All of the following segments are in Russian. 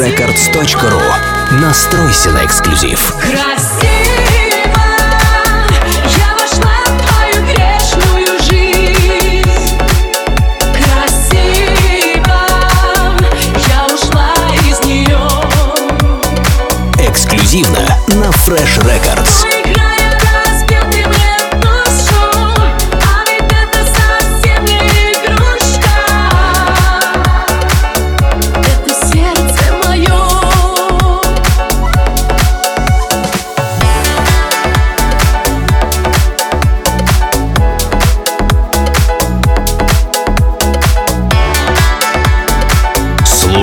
freshrecords.ru Настройся на эксклюзив. Красиво я вошла в твою грешную жизнь. Красиво я ушла из нее. Эксклюзивно на Fresh Records.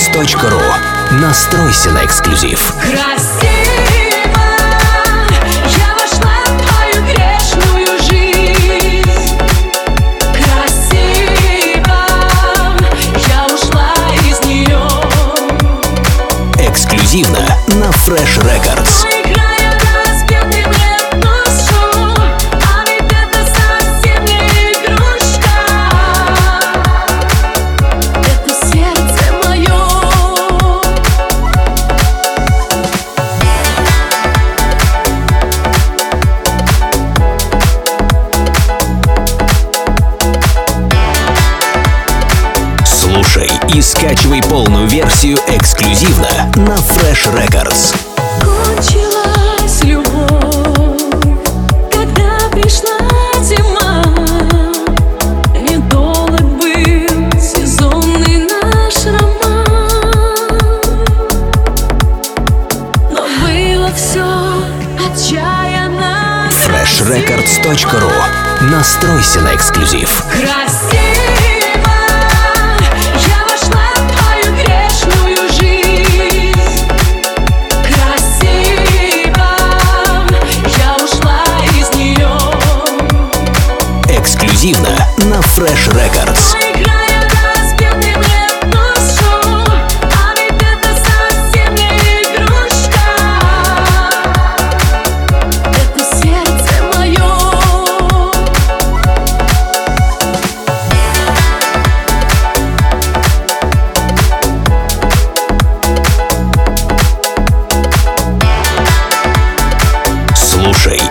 freshrecords.ru Настройся на эксклюзив. Красиво! Я вошла в твою грешную жизнь. Красиво! Я ушла из нее Эксклюзивно на Fresh Records. Слушай и скачивай полную версию эксклюзивно на Fresh Records. Кончилась любовь, когда пришла зима. Недолг был сезонный наш роман, но было все отчаянно. freshrecords.ru Настройся на эксклюзив. Красиво на Fresh Records.